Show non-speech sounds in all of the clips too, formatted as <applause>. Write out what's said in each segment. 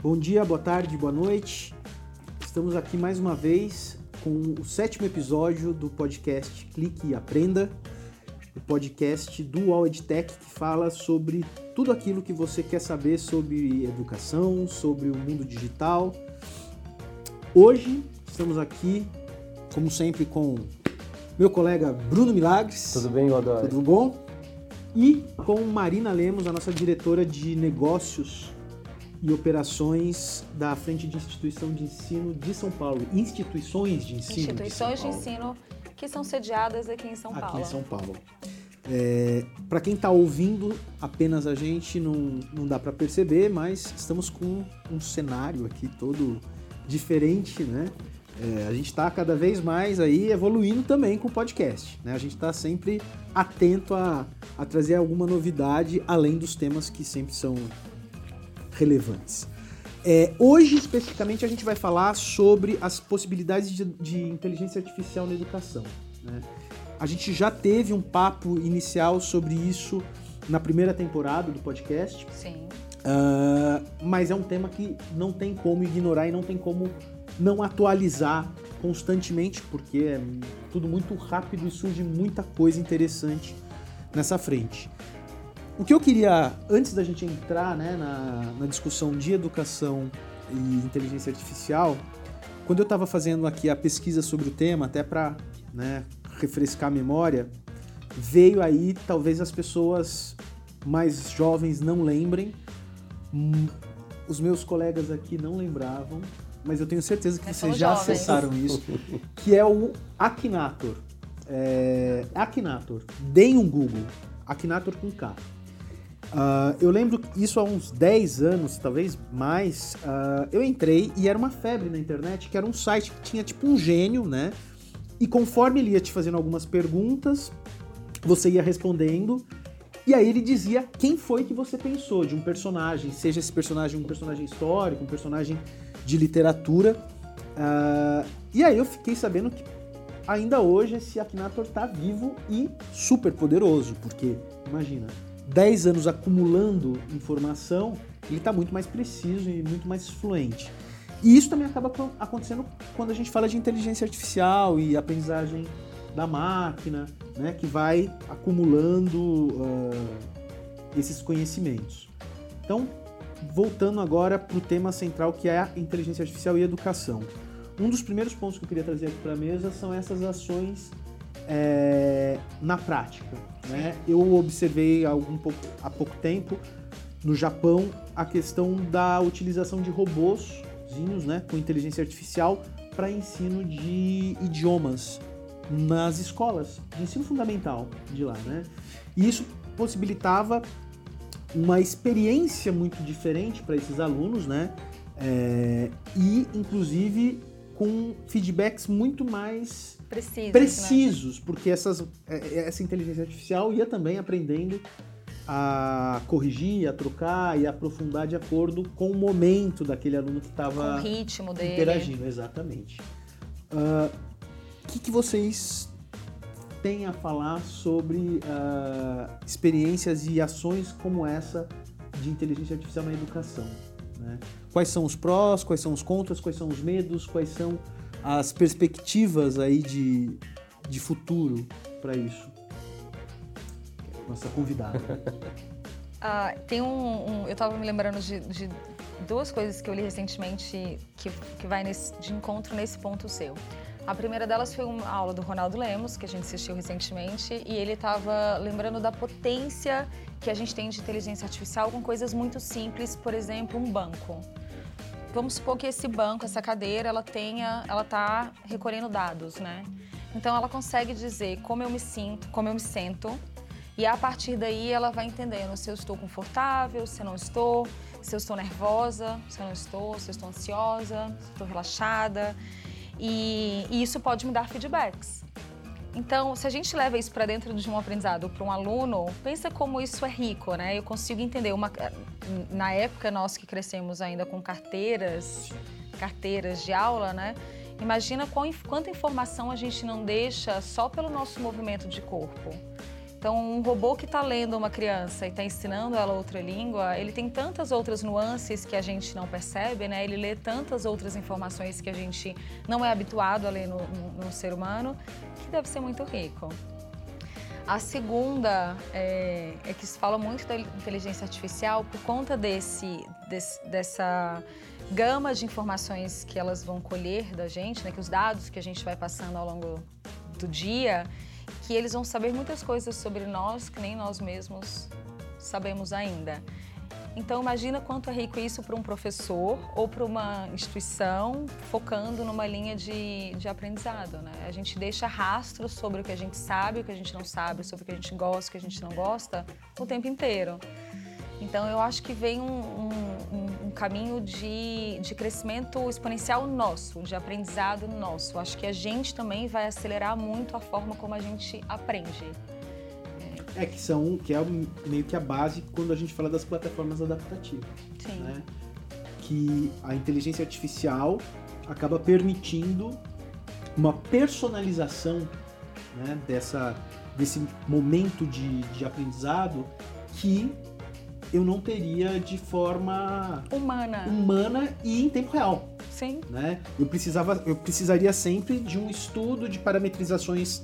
Bom dia, boa tarde, boa noite. Estamos aqui mais uma vez com o sétimo episódio do podcast Clique e Aprenda, o podcast do All EdTech que fala sobre tudo aquilo que você quer saber sobre educação, sobre o mundo digital. Hoje estamos aqui, como sempre, com meu colega Bruno Milagres. Tudo bem, Odório? Tudo bom? E com Marina Lemos, a nossa diretora de negócios e operações da Frente de Instituição de Ensino de São Paulo. Instituições de ensino. Instituições de, de ensino que são sediadas aqui em São aqui Paulo. Aqui em São Paulo. É, para quem está ouvindo apenas a gente, não, não dá para perceber, mas estamos com um cenário aqui todo diferente, né? É, a gente está cada vez mais aí evoluindo também com o podcast. Né? A gente está sempre atento a, a trazer alguma novidade além dos temas que sempre são relevantes. É, hoje, especificamente, a gente vai falar sobre as possibilidades de, de inteligência artificial na educação. Né? A gente já teve um papo inicial sobre isso na primeira temporada do podcast. Sim. Uh, mas é um tema que não tem como ignorar e não tem como não atualizar constantemente, porque é tudo muito rápido e surge muita coisa interessante nessa frente. O que eu queria, antes da gente entrar né, na, na discussão de educação e inteligência artificial, quando eu estava fazendo aqui a pesquisa sobre o tema, até para né, refrescar a memória, veio aí, talvez as pessoas mais jovens não lembrem, hum, os meus colegas aqui não lembravam, mas eu tenho certeza que vocês já jovens. acessaram <laughs> isso, que é o Akinator. É, Akinator. Deem um Google. Akinator com K. Uh, eu lembro isso há uns 10 anos, talvez mais. Uh, eu entrei e era uma febre na internet, que era um site que tinha tipo um gênio, né? E conforme ele ia te fazendo algumas perguntas, você ia respondendo. E aí ele dizia quem foi que você pensou de um personagem, seja esse personagem um personagem histórico, um personagem de literatura. Uh, e aí eu fiquei sabendo que ainda hoje esse Akinator está vivo e super poderoso, porque imagina, 10 anos acumulando informação, ele está muito mais preciso e muito mais fluente. E isso também acaba acontecendo quando a gente fala de inteligência artificial e aprendizagem da máquina, né, que vai acumulando uh, esses conhecimentos. Então, voltando agora para o tema central que é a inteligência artificial e educação. Um dos primeiros pontos que eu queria trazer aqui para a mesa são essas ações é, na prática. Né? Eu observei há, algum pouco, há pouco tempo no Japão a questão da utilização de robôs né, com inteligência artificial para ensino de idiomas nas escolas de ensino fundamental de lá. Né? E isso possibilitava uma experiência muito diferente para esses alunos, né? É, e inclusive com feedbacks muito mais precisos, precisos né? porque essas, é, é, essa inteligência artificial ia também aprendendo a corrigir, a trocar e a aprofundar de acordo com o momento daquele aluno que estava interagindo, exatamente. O uh, que, que vocês tem a falar sobre uh, experiências e ações como essa de inteligência artificial na educação. Né? Quais são os prós, quais são os contras, quais são os medos, quais são as perspectivas aí de, de futuro para isso? Nossa convidada. uh, <laughs> tem um, um eu estava me lembrando de, de, duas coisas que eu li recentemente que, que vai nesse, de encontro nesse ponto seu. A primeira delas foi uma aula do Ronaldo Lemos, que a gente assistiu recentemente, e ele estava lembrando da potência que a gente tem de inteligência artificial com coisas muito simples, por exemplo, um banco. Vamos supor que esse banco, essa cadeira, ela tenha, ela está recolhendo dados, né? Então ela consegue dizer como eu me sinto, como eu me sento, e a partir daí ela vai entendendo se eu estou confortável, se eu não estou, se eu estou nervosa, se eu não estou, se eu estou ansiosa, se eu estou relaxada. E, e isso pode me dar feedbacks. Então, se a gente leva isso para dentro de um aprendizado para um aluno, pensa como isso é rico, né? Eu consigo entender uma na época nós que crescemos ainda com carteiras, carteiras de aula, né? Imagina quanta informação a gente não deixa só pelo nosso movimento de corpo. Então, um robô que está lendo uma criança e está ensinando ela outra língua, ele tem tantas outras nuances que a gente não percebe, né? Ele lê tantas outras informações que a gente não é habituado a ler no, no, no ser humano, que deve ser muito rico. A segunda é, é, que se fala muito da inteligência artificial por conta desse, desse, dessa gama de informações que elas vão colher da gente, né, que os dados que a gente vai passando ao longo do dia, que eles vão saber muitas coisas sobre nós que nem nós mesmos sabemos ainda. Então imagina quanto é rico isso para um professor ou para uma instituição focando numa linha de, de aprendizado. Né? A gente deixa rastros sobre o que a gente sabe, o que a gente não sabe, sobre o que a gente gosta, o que a gente não gosta, o tempo inteiro. Então eu acho que vem um, um, um caminho de, de crescimento exponencial nosso, de aprendizado nosso. Acho que a gente também vai acelerar muito a forma como a gente aprende. É que são, que é meio que a base quando a gente fala das plataformas adaptativas. Sim. Né? Que a inteligência artificial acaba permitindo uma personalização né, dessa, desse momento de, de aprendizado que eu não teria de forma humana, humana e em tempo real. Sim. Né? Eu precisava, eu precisaria sempre de um estudo de parametrizações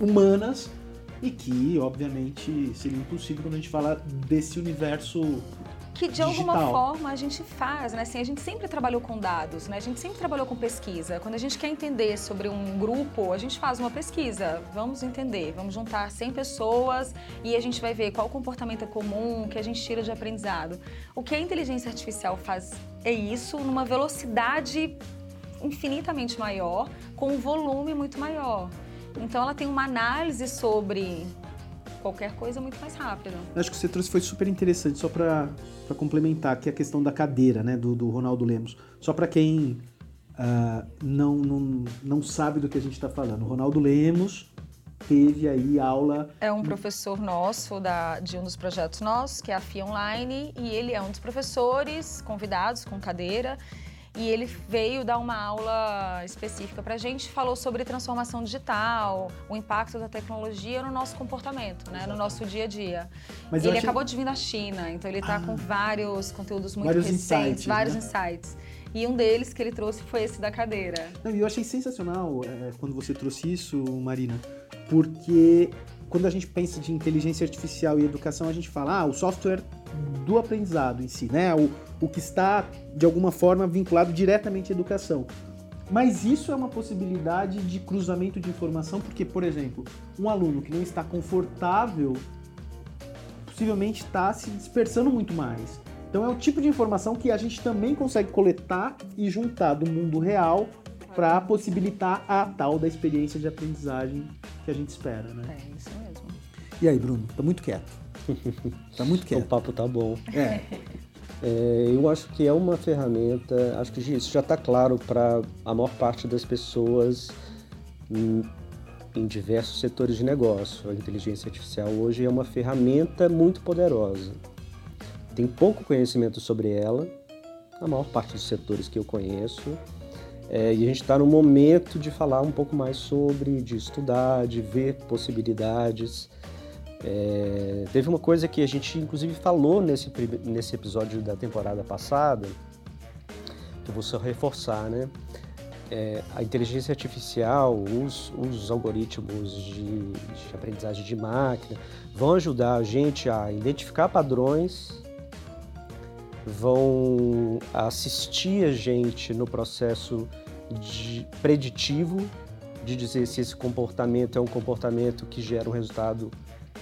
humanas e que, obviamente, seria impossível quando a gente fala desse universo que de digital. alguma forma a gente faz, né? Assim, a gente sempre trabalhou com dados, né? A gente sempre trabalhou com pesquisa. Quando a gente quer entender sobre um grupo, a gente faz uma pesquisa. Vamos entender, vamos juntar 100 pessoas e a gente vai ver qual comportamento é comum, que a gente tira de aprendizado. O que a inteligência artificial faz é isso numa velocidade infinitamente maior, com um volume muito maior. Então ela tem uma análise sobre qualquer coisa muito mais rápido. Acho que você trouxe foi super interessante, só para complementar, que é a questão da cadeira, né, do, do Ronaldo Lemos. Só para quem uh, não, não, não sabe do que a gente está falando. O Ronaldo Lemos teve aí aula. É um professor nosso da, de um dos projetos nossos, que é a FIA Online, e ele é um dos professores convidados com cadeira e ele veio dar uma aula específica para a gente, falou sobre transformação digital, o impacto da tecnologia no nosso comportamento, né, no nosso dia a dia. Mas ele achei... acabou de vir da China, então ele está ah. com vários conteúdos muito vários recentes, insights, vários né? insights. E um deles que ele trouxe foi esse da cadeira. Não, eu achei sensacional é, quando você trouxe isso, Marina, porque quando a gente pensa de inteligência artificial e educação, a gente fala, ah, o software do aprendizado em si, né? O, o que está, de alguma forma, vinculado diretamente à educação. Mas isso é uma possibilidade de cruzamento de informação, porque, por exemplo, um aluno que não está confortável possivelmente está se dispersando muito mais. Então é o tipo de informação que a gente também consegue coletar e juntar do mundo real para possibilitar a tal da experiência de aprendizagem que a gente espera, né? É isso mesmo. E aí, Bruno? Tá muito quieto. Tá muito <laughs> quieto. o papo tá bom. É. É, eu acho que é uma ferramenta, acho que isso já está claro para a maior parte das pessoas em, em, diversos setores de negócio. A inteligência artificial hoje é uma ferramenta muito poderosa. Tem pouco conhecimento sobre ela, a maior parte dos setores que eu conheço. É, e a gente está no momento de falar um pouco mais sobre, de estudar, de ver possibilidades. É, teve uma coisa que a gente inclusive falou nesse, nesse episódio da temporada passada, que eu vou só reforçar, né? É, a inteligência artificial, os, os algoritmos de, de, aprendizagem de máquina vão ajudar a gente a identificar padrões, vão assistir a gente no processo de preditivo de dizer se esse comportamento é um comportamento que gera um resultado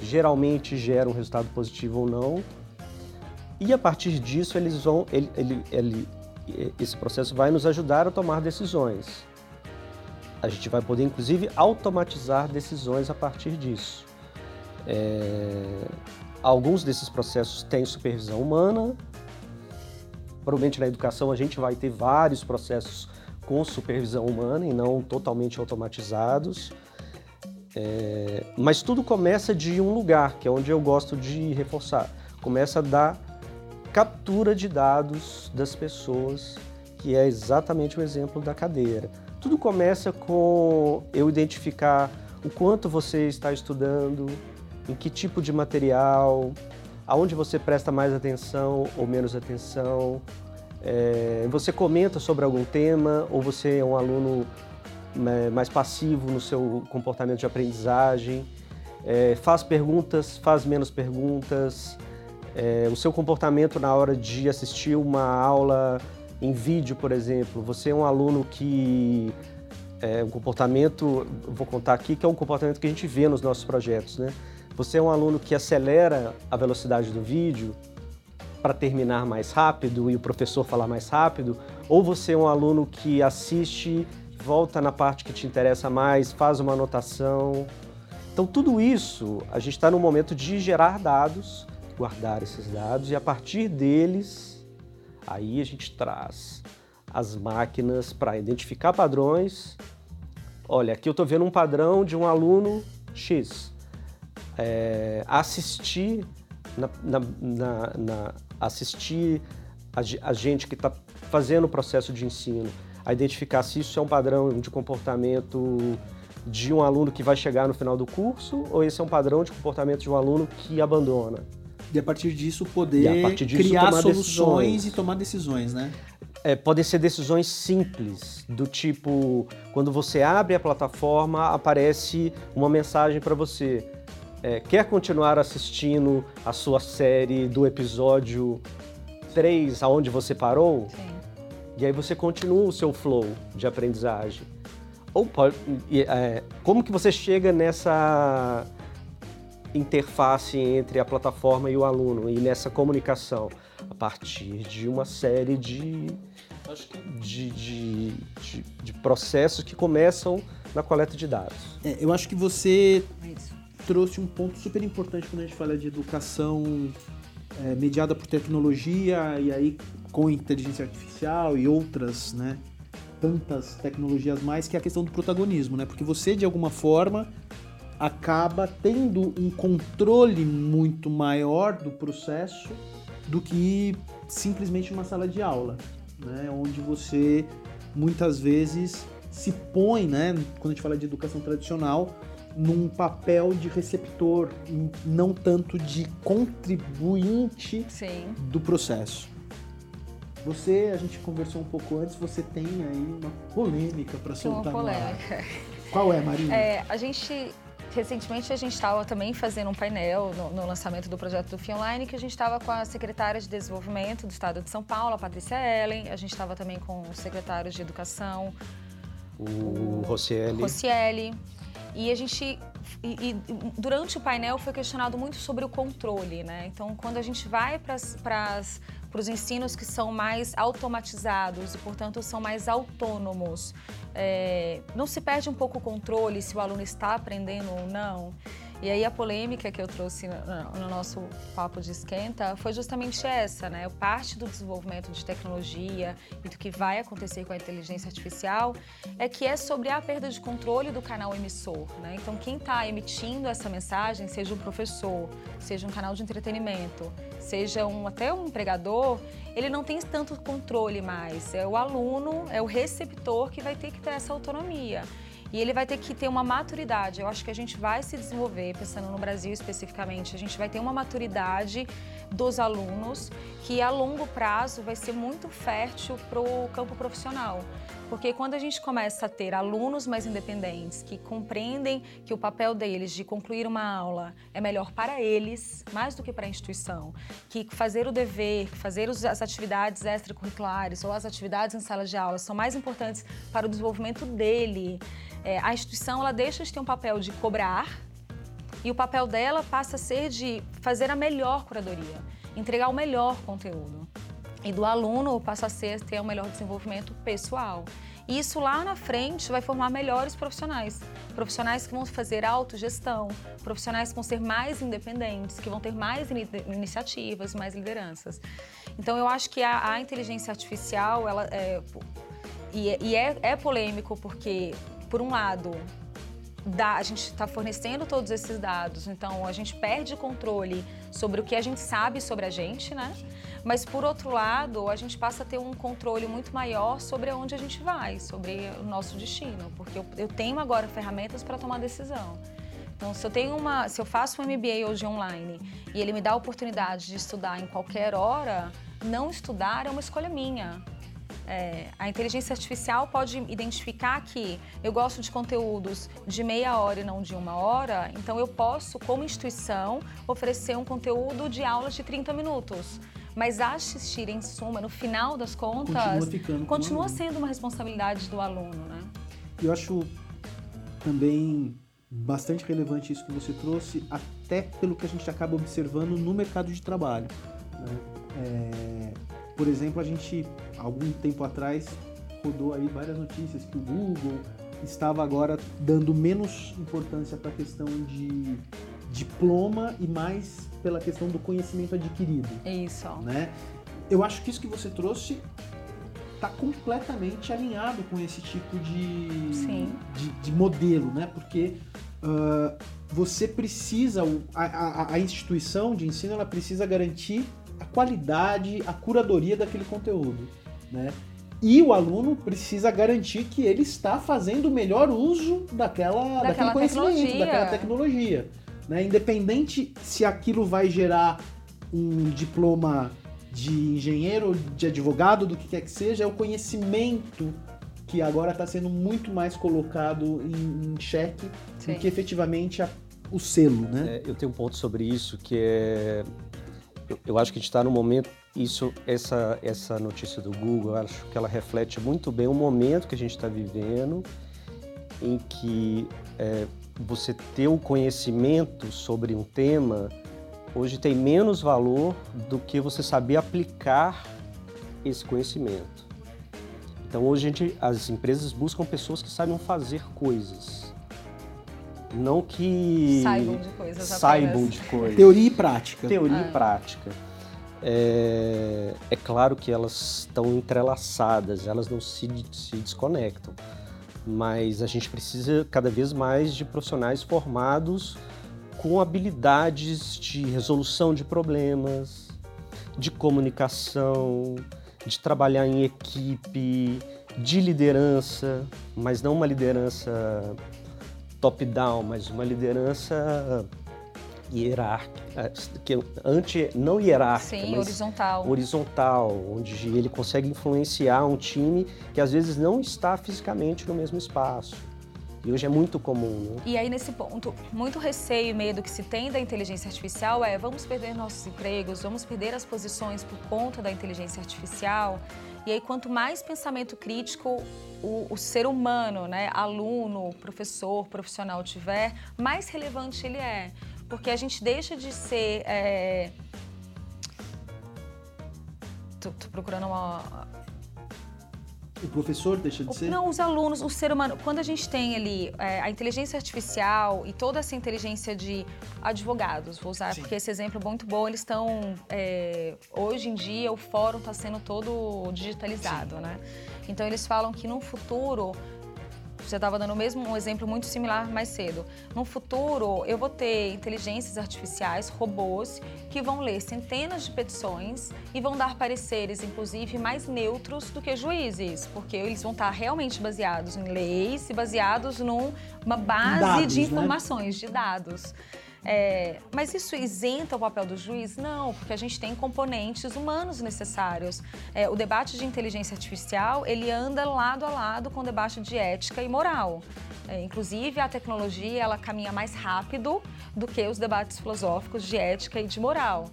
geralmente gera um resultado positivo ou não. E a partir disso, eles vão, ele, ele, ele, esse processo vai nos ajudar a tomar decisões. A gente vai poder, inclusive, automatizar decisões a partir disso. É, alguns desses processos têm supervisão humana. Provavelmente na educação a gente vai ter vários processos com supervisão humana e não totalmente automatizados. É, mas tudo começa de um lugar, que é onde eu gosto de reforçar. Começa da captura de dados das pessoas, que é exatamente o exemplo da cadeira. Tudo começa com eu identificar o quanto você está estudando, em que tipo de material, aonde você presta mais atenção ou menos atenção. É, você comenta sobre algum tema ou você é um aluno né, mais passivo no seu comportamento de aprendizagem, é, faz perguntas, faz menos perguntas, é, o seu comportamento na hora de assistir uma aula em vídeo, por exemplo, você é um aluno que é um comportamento, vou contar aqui, que é um comportamento que a gente vê nos nossos projetos, né? Você é um aluno que acelera a velocidade do vídeo para terminar mais rápido e o professor falar mais rápido, ou você é um aluno que assiste, volta na parte que te interessa mais, faz uma anotação. Então, tudo isso, a gente está no momento de gerar dados, guardar esses dados e a partir deles, aí a gente traz as máquinas para identificar padrões. Olha, aqui eu estou vendo um padrão de um aluno X é, assistir na, na, na, assistir a, a gente que está fazendo o processo de ensino, a identificar se isso é um padrão de comportamento de um aluno que vai chegar no final do curso ou esse é um padrão de comportamento de um aluno que abandona. E a partir disso poder partir disso, criar soluções decisões. e tomar decisões, né? É, podem ser decisões simples, do tipo, quando você abre a plataforma, aparece uma mensagem para você é, quer continuar assistindo a sua série do episódio 3, aonde você parou? Sim. E aí você continua o seu flow de aprendizagem. Ou pode, é, como que você chega nessa interface entre a plataforma e o aluno e nessa comunicação? A partir de uma série de, de, de, de, de processos que começam na coleta de dados. É, eu acho que você trouxe um ponto super importante quando a gente fala de educação é, mediada por tecnologia e aí com inteligência artificial e outras, né, tantas tecnologias mais, que é a questão do protagonismo, né? Porque você de alguma forma acaba tendo um controle muito maior do processo do que simplesmente uma sala de aula, né? Onde você muitas vezes se põe, né, quando a gente fala de educação tradicional, num papel de receptor, não tanto de contribuinte Sim. do processo. Você, a gente conversou um pouco antes, você tem aí uma polêmica para soltar. Uma polêmica. Qual é, Marina? É, a gente recentemente a gente estava também fazendo um painel no, no, lançamento do projeto do FIA Online, que a gente estava com a secretária de Desenvolvimento do Estado de São Paulo, a Patrícia Ellen, a gente estava também com os secretários de Educação, o, o Rocieli. Rocieli. E a gente e, e, durante o painel foi questionado muito sobre o controle, né? Então, quando a gente vai para os ensinos que são mais automatizados e, portanto, são mais autônomos, é, não se perde um pouco o controle se o aluno está aprendendo ou não? E aí a polêmica que eu trouxe no, no nosso papo de esquenta foi justamente essa, né? Parte do desenvolvimento de tecnologia e do que vai acontecer com a inteligência artificial é que é sobre a perda de controle do canal emissor, né? Então quem está emitindo essa mensagem, seja um professor, seja um canal de entretenimento, seja um, até um empregador, ele não tem tanto controle mais. É o aluno, é o receptor que vai ter que ter essa autonomia. E ele vai ter que ter uma maturidade. Eu acho que a gente vai se desenvolver, pensando no Brasil especificamente, a gente vai ter uma maturidade dos alunos que a longo prazo vai ser muito fértil para o campo profissional. Porque quando a gente começa a ter alunos mais independentes, que compreendem que o papel deles de concluir uma aula é melhor para eles, mais do que para a instituição, que fazer o dever, fazer as atividades extracurriculares ou as atividades em sala de aula são mais importantes para o desenvolvimento dele, é, a instituição ela deixa de ter um papel de cobrar e o papel dela passa a ser de fazer a melhor curadoria, entregar o melhor conteúdo. E do aluno passa a ser ter o um melhor desenvolvimento pessoal. E isso lá na frente vai formar melhores profissionais. Profissionais que vão fazer autogestão, profissionais que vão ser mais independentes, que vão ter mais in iniciativas, mais lideranças. Então eu acho que a, a inteligência artificial, ela é, e, e é, é polêmico porque por um lado, da, a gente está fornecendo todos esses dados, então a gente perde controle sobre o que a gente sabe sobre a gente, né? Mas por outro lado, a gente passa a ter um controle muito maior sobre onde a gente vai, sobre o nosso destino, porque eu, eu tenho agora ferramentas para tomar decisão. Então, se eu tenho uma, se eu faço um MBA hoje online e ele me dá a oportunidade de estudar em qualquer hora, não estudar é uma escolha minha. É, a inteligência artificial pode identificar que eu gosto de conteúdos de meia hora e não de uma hora, então eu posso, como instituição, oferecer um conteúdo de aulas de 30 minutos. Mas assistir, em suma, no final das contas, Continua ficando continua sendo uma responsabilidade do aluno, né? Eu acho também bastante relevante isso que você trouxe, até pelo que a gente acaba observando no mercado de trabalho. né? É, por exemplo, a gente, algum tempo atrás, rodou aí várias notícias que o Google estava agora dando menos importância para a questão de diploma e mais pela questão do conhecimento adquirido Isso. né? Eu acho que isso que você trouxe está completamente alinhado com esse tipo de, de, de modelo, né? Porque ah, você precisa, a, a- a instituição de ensino, ela precisa garantir a qualidade, a curadoria daquele conteúdo, né? E o aluno precisa garantir que ele está fazendo o melhor uso daquela, daquele Daquela conhecimento, tecnologia. daquela tecnologia. Né? Independente se aquilo vai gerar um diploma de engenheiro, de advogado, do que quer que seja, é o conhecimento que agora está sendo muito mais colocado em, em xeque Sim. do que efetivamente a- o selo, né? É, eu tenho um ponto sobre isso que é. Eu, acho que a gente está no momento. Isso, essa, essa notícia do Google, eu acho que ela reflete muito bem o momento que a gente está vivendo, em que é, você ter o conhecimento sobre um tema hoje tem menos valor do que você saber aplicar esse conhecimento. Então hoje gente, as empresas buscam pessoas que saibam fazer coisas. Não que Saibam de coisas saibam apenas. de coisas. Teoria e prática. Teoria É. e prática. É, é claro que elas estão entrelaçadas, elas não se, se desconectam. Mas a gente precisa cada vez mais de profissionais formados com habilidades de resolução de problemas, de comunicação, de trabalhar em equipe, de liderança, mas não uma liderança top-down, mas uma liderança hierárquica, que anti, não hierárquica, Sim, mas horizontal. horizontal, onde ele consegue influenciar um time que às vezes não está fisicamente no mesmo espaço. E hoje é muito comum, né? E aí, nesse ponto, muito receio e medo que se tem da inteligência artificial é vamos perder nossos empregos, vamos perder as posições por conta da inteligência artificial. E aí, quanto mais pensamento crítico o, o ser humano, né, aluno, professor, profissional tiver, mais relevante ele é. Porque a gente deixa de ser. É... Tô, tô procurando uma, O professor deixa de ser? Não, os alunos, o ser humano. Quando a gente tem ali é, a inteligência artificial e toda essa inteligência de advogados, vou usar Sim. porque esse exemplo é muito bom, eles estão. é, hoje em dia o fórum está sendo todo digitalizado, né? Então eles falam que no futuro. Você estava dando mesmo um exemplo muito similar mais cedo. No futuro, eu vou ter inteligências artificiais, robôs, que vão ler centenas de petições e vão dar pareceres, inclusive, mais neutros do que juízes, porque eles vão estar realmente baseados em leis e baseados numa base Dados, de né? informações, de dados. É, mas isso isenta o papel do juiz? Não, porque a gente tem componentes humanos necessários. É, o debate de inteligência artificial, ele anda lado a lado com o debate de ética e moral. É, inclusive, a tecnologia, ela caminha mais rápido do que os debates filosóficos de ética e de moral.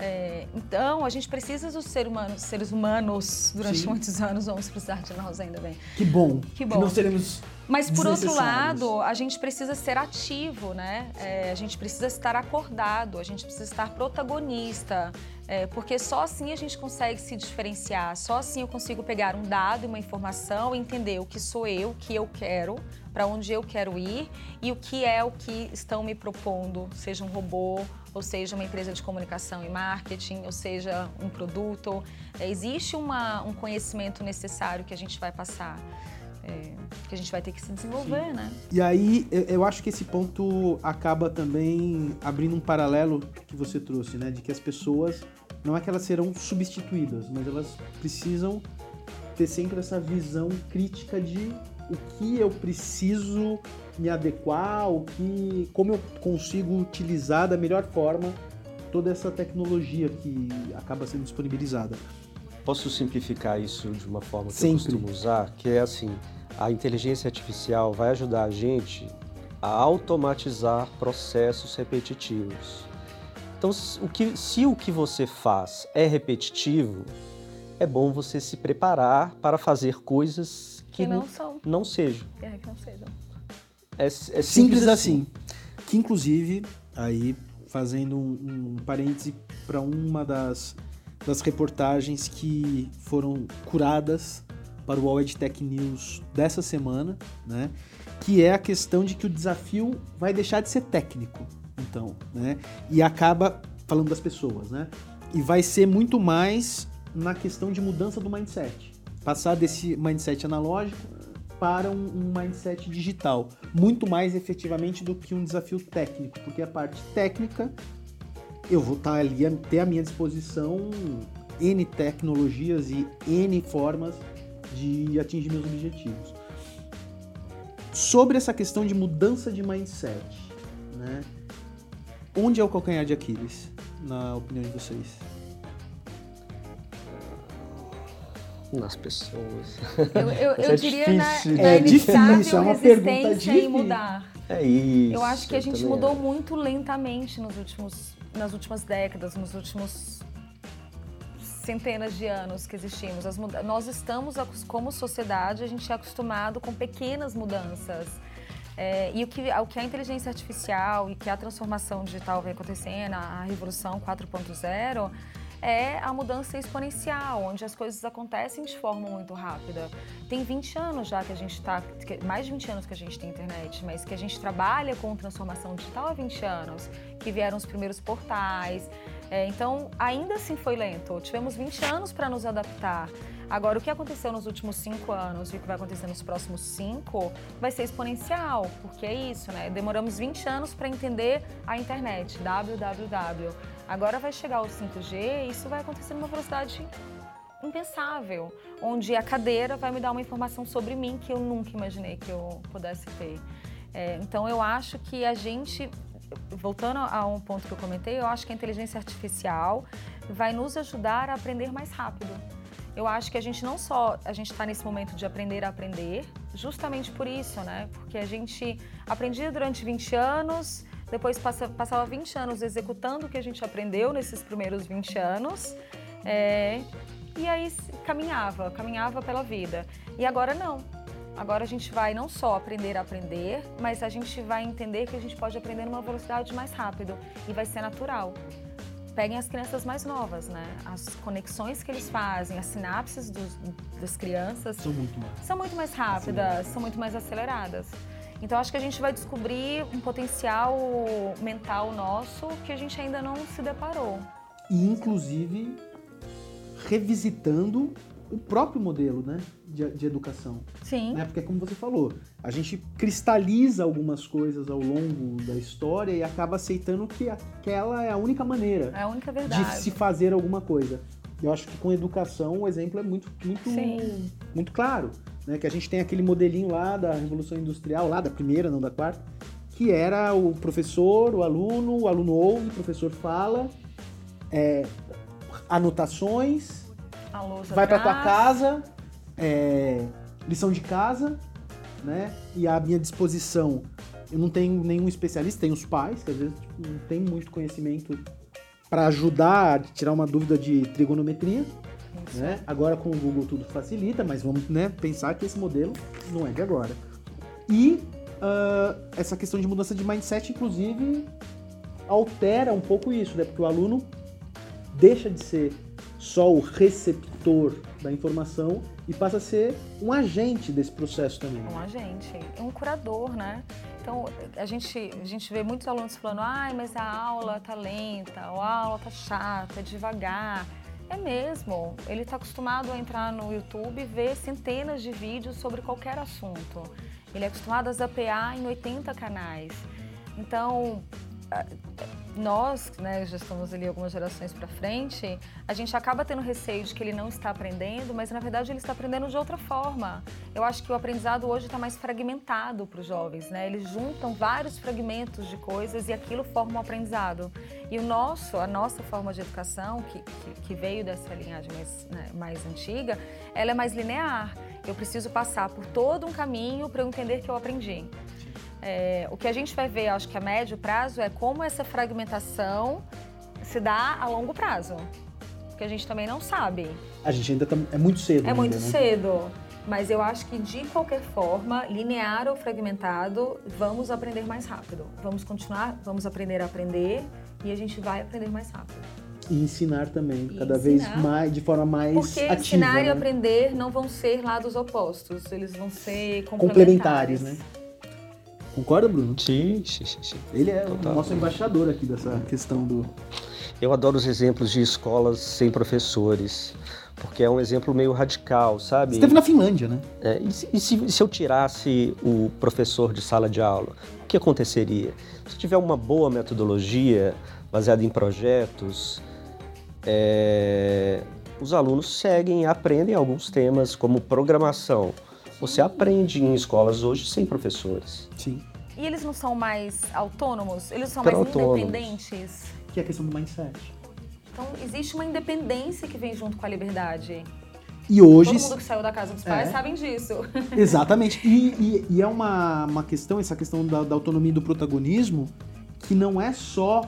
É, então, a gente precisa dos ser humanos, seres humanos durante Sim. muitos anos, vamos precisar de nós ainda bem. Que bom. Que bom. não seremos Mas por outro lado, a gente precisa ser ativo, né? É, a gente precisa estar acordado, a gente precisa estar protagonista, é, porque só assim a gente consegue se diferenciar, só assim eu consigo pegar um dado e uma informação e entender o que sou eu, o que eu quero, para onde eu quero ir e o que é o que estão me propondo, seja um robô, ou seja uma empresa de comunicação e marketing, ou seja um produto. É, existe uma- um conhecimento necessário que a gente vai passar é, que a gente vai ter que se desenvolver, né? E aí, eu acho que esse ponto acaba também abrindo um paralelo que você trouxe, né? De que as pessoas, não é que elas serão substituídas, mas elas precisam ter sempre essa visão crítica de o que eu preciso me adequar, o que, como eu consigo utilizar da melhor forma toda essa tecnologia que acaba sendo disponibilizada. Posso simplificar isso de uma forma que Sempre. eu costumo usar, que é assim, a inteligência artificial vai ajudar a gente a automatizar processos repetitivos. Então, se o que, se o que você faz é repetitivo, é bom você se preparar para fazer coisas que, Que não são. não sejam. É, que não sejam. É, é simples, Simples assim. Que inclusive, aí fazendo um, um parêntese para uma das, das reportagens que foram curadas para o All Tech News dessa semana, né? Que é a questão de que o desafio vai deixar de ser técnico, então, né? E acaba falando das pessoas, né? E vai ser muito mais na questão de mudança do mindset. Passar desse mindset analógico para um, mindset digital, muito mais efetivamente do que um desafio técnico, porque a parte técnica eu vou estar ali a ter à minha disposição N tecnologias e N formas de atingir meus objetivos. Sobre essa questão de mudança de mindset, né? Onde é o calcanhar de Aquiles, na opinião de vocês? nas pessoas. Eu, eu, <laughs> eu é diria difícil, na, na É difícil, inevitável é uma pergunta resistência difícil. em mudar. É isso. Eu acho que a gente mudou acho. muito lentamente nos últimos, nas últimas décadas, nos últimos centenas de anos que existimos. As nós estamos, como sociedade, a gente é acostumado com pequenas mudanças. É, e o que, o que a inteligência artificial e que a transformação digital vem acontecendo, a, revolução 4.0, é a mudança exponencial, onde as coisas acontecem de forma muito rápida. Tem 20 anos já que a gente está, mais de 20 anos que a gente tem internet, mas que a gente trabalha com transformação digital há 20 anos, que vieram os primeiros portais. É, então, ainda assim foi lento. Tivemos 20 anos para nos adaptar. Agora, o que aconteceu nos últimos cinco anos e o que vai acontecer nos próximos cinco vai ser exponencial, porque é isso, né? Demoramos 20 anos para entender a internet, www. Agora vai chegar o 5G e isso vai acontecer numa velocidade impensável, onde a cadeira vai me dar uma informação sobre mim que eu nunca imaginei que eu pudesse ter. É, então, eu acho que a gente, voltando a um ponto que eu comentei, eu acho que a inteligência artificial vai nos ajudar a aprender mais rápido. Eu acho que a gente não só a gente está nesse momento de aprender a aprender, justamente por isso, né? Porque a gente aprendia durante 20 anos, depois passa, passava 20 anos executando o que a gente aprendeu nesses primeiros 20 anos, é, e aí caminhava, caminhava pela vida. E agora não. Agora a gente vai não só aprender a aprender, mas a gente vai entender que a gente pode aprender numa velocidade mais rápido e vai ser natural peguem as crianças mais novas, né? As conexões que eles fazem, as sinapses dos- das crianças São muito mais. são muito mais rápidas, são muito mais aceleradas. Então acho que a gente vai descobrir um potencial mental nosso que a gente ainda não se deparou. E inclusive revisitando o próprio modelo né, de, de educação. Sim. né? Porque, como você falou, a gente cristaliza algumas coisas ao longo da história e acaba aceitando que aquela é a única maneira É a única de verdade. se fazer alguma coisa. Eu acho que com educação o exemplo é muito, muito, Sim. muito claro. Né? Que a gente tem aquele modelinho lá da Revolução Industrial, lá da primeira, não da quarta, que era o professor, o aluno, o aluno ouve, o professor fala, é, anotações, vai para tua casa, é, lição de casa, né? E à minha disposição, eu não tenho nenhum especialista, tem os pais, que às vezes tipo, não tem muito conhecimento para ajudar a tirar uma dúvida de trigonometria, né? Agora com o Google tudo facilita, mas vamos né, pensar que esse modelo não é de agora. E ah, essa questão de mudança de mindset, inclusive, altera um pouco isso, né? Porque o aluno deixa de ser só o receptor da informação e passa a ser um agente desse processo também. Um agente, um curador, né? Então, a gente, a gente vê muitos alunos falando, ai, mas a aula tá lenta, ou a aula tá chata, é devagar. É mesmo, ele está acostumado a entrar no YouTube e ver centenas de vídeos sobre qualquer assunto. Ele é acostumado a zapear em 80 canais. Então, nós, né, já estamos ali algumas gerações para frente, a gente acaba tendo receio de que ele não está aprendendo, mas na verdade ele está aprendendo de outra forma. Eu acho que o aprendizado hoje está mais fragmentado para os jovens, né? Eles juntam vários fragmentos de coisas e aquilo forma um aprendizado. E o nosso, a nossa forma de educação, que, que, que veio dessa linhagem mais, né, mais antiga, ela é mais linear. Eu preciso passar por todo um caminho para eu entender que eu aprendi. É, o que a gente vai ver, acho que a médio prazo, é como essa fragmentação se dá a longo prazo. Que a gente também não sabe. A gente ainda tá, é muito cedo. É ainda, muito né? cedo. Mas eu acho que, de qualquer forma, linear ou fragmentado, vamos aprender mais rápido. Vamos continuar, vamos aprender a aprender e a gente vai aprender mais rápido. E ensinar também, E cada ensinar. vez mais, de forma mais Porque ativa. ensinar e né? aprender não vão ser lados opostos, eles vão ser Complementares, complementares. né? Concorda, Bruno? Sim, sim, sim, sim. Ele é Total. o nosso embaixador aqui dessa questão do. Eu adoro os exemplos de escolas sem professores, porque é um exemplo meio radical, sabe? Esteve na Finlândia, né? É, e se, e se- se eu tirasse o professor de sala de aula, o que aconteceria? Se tiver uma boa metodologia baseada em projetos, é, os alunos seguem e aprendem alguns temas como programação. Você aprende em escolas hoje sem professores. Sim. E eles não são mais autônomos? Eles são mais autônomos. independentes? Que é a questão do mindset. Então, existe uma independência que vem junto com a liberdade. E hoje. Todo mundo que saiu da casa dos pais É. sabem disso. <laughs> Exatamente. E, e- e é uma, uma questão, essa questão da, da autonomia e do protagonismo, que não é só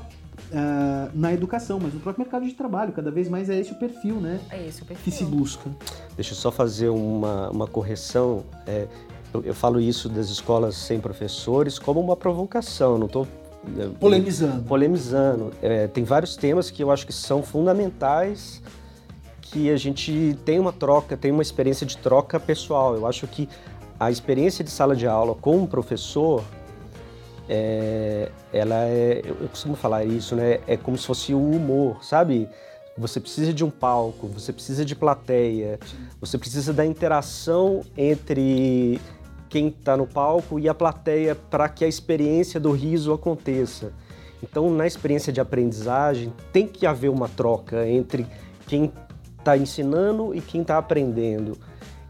ah, na educação, mas no próprio mercado de trabalho. Cada vez mais é esse o perfil, né? É esse o Que perfil. se busca. Deixa eu só fazer uma, uma correção. É, eu, eu falo isso das escolas sem professores como uma provocação, não estou Polemizando. polemizando. É, tem vários temas que eu acho que são fundamentais que a gente tem uma troca, tem uma experiência de troca pessoal. Eu acho que a experiência de sala de aula com um professor, é, ela é, eu costumo falar isso, né? É como se fosse o humor, sabe? Você precisa de um palco, você precisa de plateia, você precisa da interação entre quem está no palco e a plateia para que a experiência do riso aconteça. Então, na experiência de aprendizagem, tem que haver uma troca entre quem está ensinando e quem está aprendendo.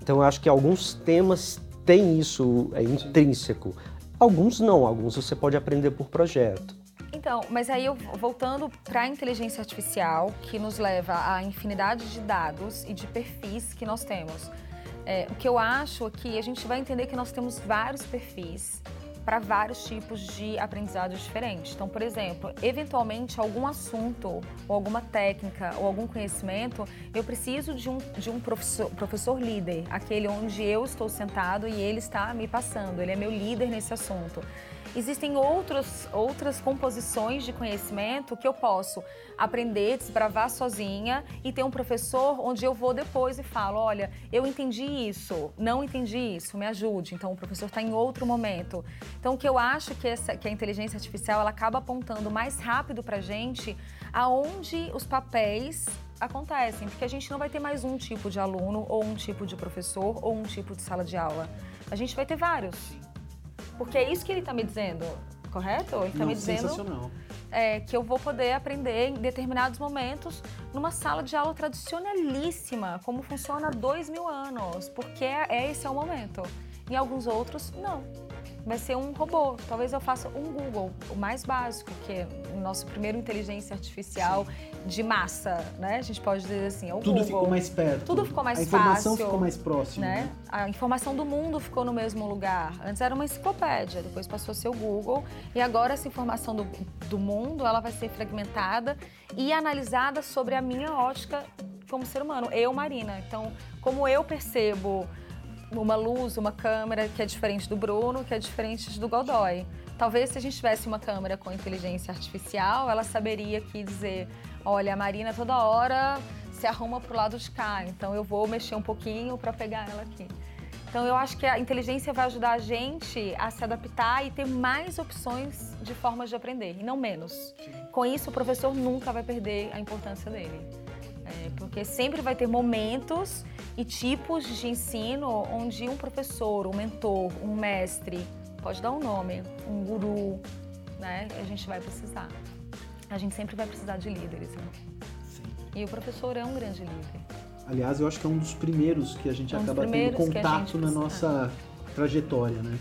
Então, eu acho que alguns temas têm isso é, intrínseco. Alguns não, alguns você pode aprender por projeto. Então, mas aí eu voltando para a inteligência artificial, que nos leva à infinidade de dados e de perfis que nós temos. É, o que eu acho é que a gente vai entender que nós temos vários perfis para vários tipos de aprendizado diferentes. Então, por exemplo, eventualmente algum assunto ou alguma técnica ou algum conhecimento, eu preciso de um, de um professor, professor líder, aquele onde eu estou sentado e ele está me passando, ele é meu líder nesse assunto. Existem outros, outras composições de conhecimento que eu posso aprender, desbravar sozinha e ter um professor onde eu vou depois e falo, olha, eu entendi isso, não entendi isso, me ajude. Então o professor está em outro momento. Então o que eu acho que, essa, que a inteligência artificial ela acaba apontando mais rápido para gente aonde os papéis acontecem, porque a gente não vai ter mais um tipo de aluno ou um tipo de professor ou um tipo de sala de aula. A gente vai ter vários. Porque é isso que ele está me dizendo, correto? Ele está me dizendo é, que eu vou poder aprender em determinados momentos numa sala de aula tradicionalíssima, como funciona há dois mil anos, porque é esse é o momento. Em alguns outros, não. Vai ser um robô. Talvez eu faça um Google, o mais básico, que é o nosso primeiro inteligência artificial de massa, né? A gente pode dizer assim, é o Tudo Google. ficou mais perto. Tudo ficou mais A informação fácil, ficou mais próxima. né? A informação do mundo ficou no mesmo lugar. Antes era uma enciclopédia, depois passou a ser o Google e agora essa informação do, do mundo ela vai ser fragmentada e analisada sobre a minha ótica como ser humano, eu, Marina. Então, como eu percebo uma luz, uma câmera que é diferente do Bruno, que é diferente do Godoy. Talvez se a gente tivesse uma câmera com inteligência artificial, ela saberia aqui dizer, olha, a Marina toda hora se arruma pro lado de cá, então eu vou mexer um pouquinho para pegar ela aqui. Então eu acho que a inteligência vai ajudar a gente a se adaptar e ter mais opções de formas de aprender, e não menos. Com isso, o professor nunca vai perder a importância dele. É, porque sempre vai ter momentos e tipos de ensino onde um professor, um mentor, um mestre, pode dar um nome, um guru, né? A gente vai precisar. a gente sempre vai precisar de líderes. Né? Sim. E o professor é um grande líder. Aliás, eu acho que é um dos primeiros que a gente É um acaba tendo contato na nossa trajetória, né?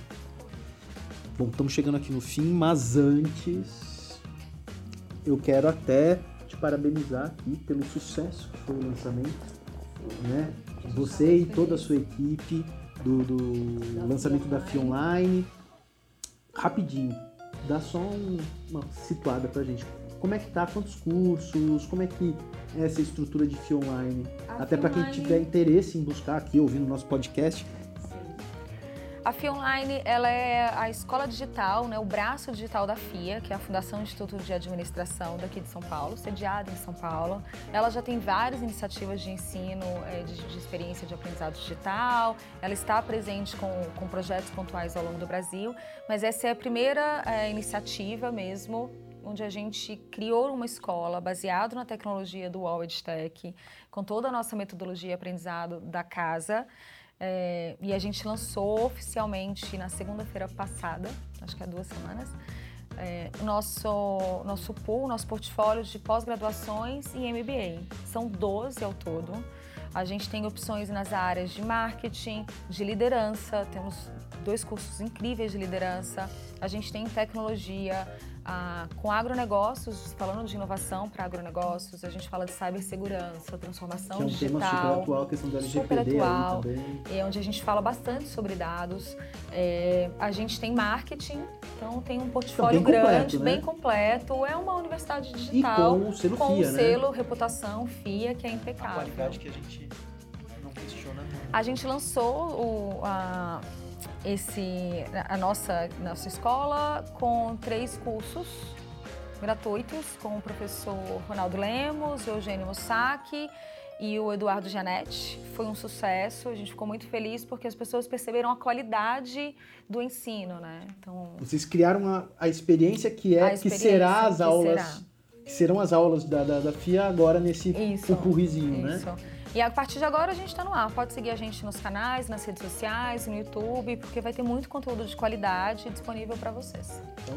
Bom, estamos chegando aqui no fim, mas antes eu quero até te parabenizar aqui pelo sucesso que foi o lançamento, né? Você e toda a sua equipe do, do lançamento da FIA Online. Rapidinho, dá só um- uma situada pra gente. Como é que tá? Quantos cursos? Como é que é essa estrutura de FIA Online? A Até para quem tiver interesse em buscar aqui, ouvindo o nosso podcast. A FIA Online ela é a escola digital, né, o braço digital da FIA, que é a Fundação Instituto de Administração daqui de São Paulo, sediada em São Paulo. Ela já tem várias iniciativas de ensino eh, de, de experiência de aprendizado digital, ela está presente com, com projetos pontuais ao longo do Brasil, mas essa é a primeira eh, iniciativa mesmo onde a gente criou uma escola baseada na tecnologia do UOL EdTech, com toda a nossa metodologia aprendizado da casa. É, e a gente lançou oficialmente na segunda-feira passada, acho que há duas semanas, é, nosso, nosso pool, nosso portfólio de pós-graduações e MBA. São 12 ao todo. A gente tem opções nas áreas de marketing, de liderança, temos dois cursos incríveis de liderança. A gente tem tecnologia ah, com agronegócios, falando de inovação para agronegócios, a gente fala de cibersegurança, transformação Que é um digital tema super atual, a questão do super atual. é onde a gente fala bastante sobre dados. É, a gente tem marketing, então tem um portfólio bem completo, grande, né? bem completo. É uma universidade E digital com o selo com FIA, o né? selo reputação FIA, que é A impecável. qualidade que a gente não questiona nunca. A gente lançou o, a, esse, a nossa, nossa escola com três cursos gratuitos com o professor Ronaldo Lemos, Eugênio Mossaki e o Eduardo Gianetti. Foi um sucesso, a gente ficou muito feliz porque as pessoas perceberam a qualidade do ensino, né? Então, Vocês criaram a, a experiência que é A que experiência será as que aulas será. que serão as aulas da, da, da FIA agora nesse Isso, pupurrizinho, né? Isso. E a partir de agora a gente está no ar. Pode seguir a gente nos canais, nas redes sociais, no YouTube, porque vai ter muito conteúdo de qualidade disponível para vocês. Então,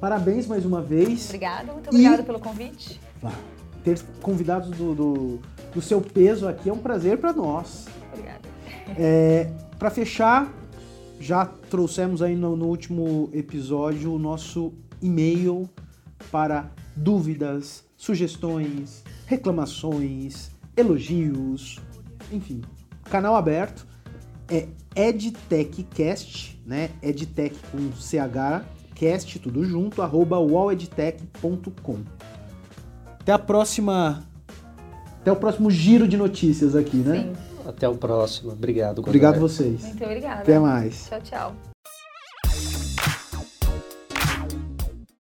parabéns mais uma vez. Obrigada, muito E- obrigada pelo convite. Ah, Ter convidados do, do, do seu peso aqui é um prazer para nós. Obrigada. É, para fechar, já trouxemos aí no, no último episódio o nosso e-mail para dúvidas, sugestões, reclamações, elogios, enfim, canal aberto. É edtechcast, né? Edtech com CH, cast tudo junto, arroba walledtech.com. Até a próxima. Até o próximo giro de notícias aqui, né? Sim. Até o próximo. Obrigado. Obrigado Guadalupe. vocês. Muito obrigada. Até mais. Tchau, tchau.